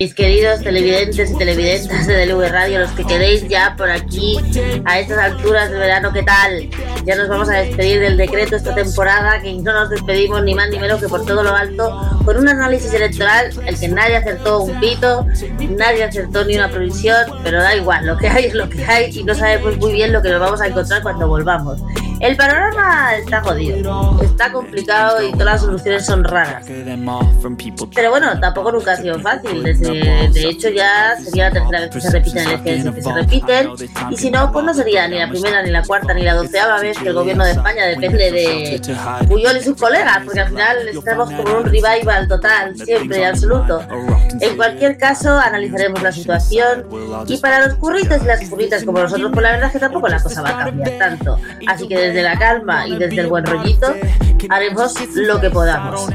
mis queridos televidentes y televidentes de DLV Radio, los que quedéis ya por aquí a estas alturas de verano, ¿qué tal? Ya nos vamos a despedir del decreto esta temporada, que no nos despedimos ni más ni menos que por todo lo alto, con un análisis electoral, el que nadie acertó un pito, nadie acertó ni una provisión, pero da igual, lo que hay es lo que hay y no sabemos muy bien lo que nos vamos a encontrar cuando volvamos. El panorama está jodido, está complicado y todas las soluciones son raras. Pero bueno, tampoco nunca ha sido fácil. de hecho, ya sería la tercera vez que se repiten elecciones que se repiten. Y si no, pues no sería ni la primera, ni la cuarta, ni la doceava vez que el gobierno de España depende de Puyol y sus colegas, porque al final estamos como un revival total, siempre y absoluto. En cualquier caso, analizaremos la situación. Y para los curritos y las curritas como nosotros, pues la verdad es que tampoco la cosa va a cambiar tanto. Así que desde la calma y desde el buen rollito, haremos lo que podamos.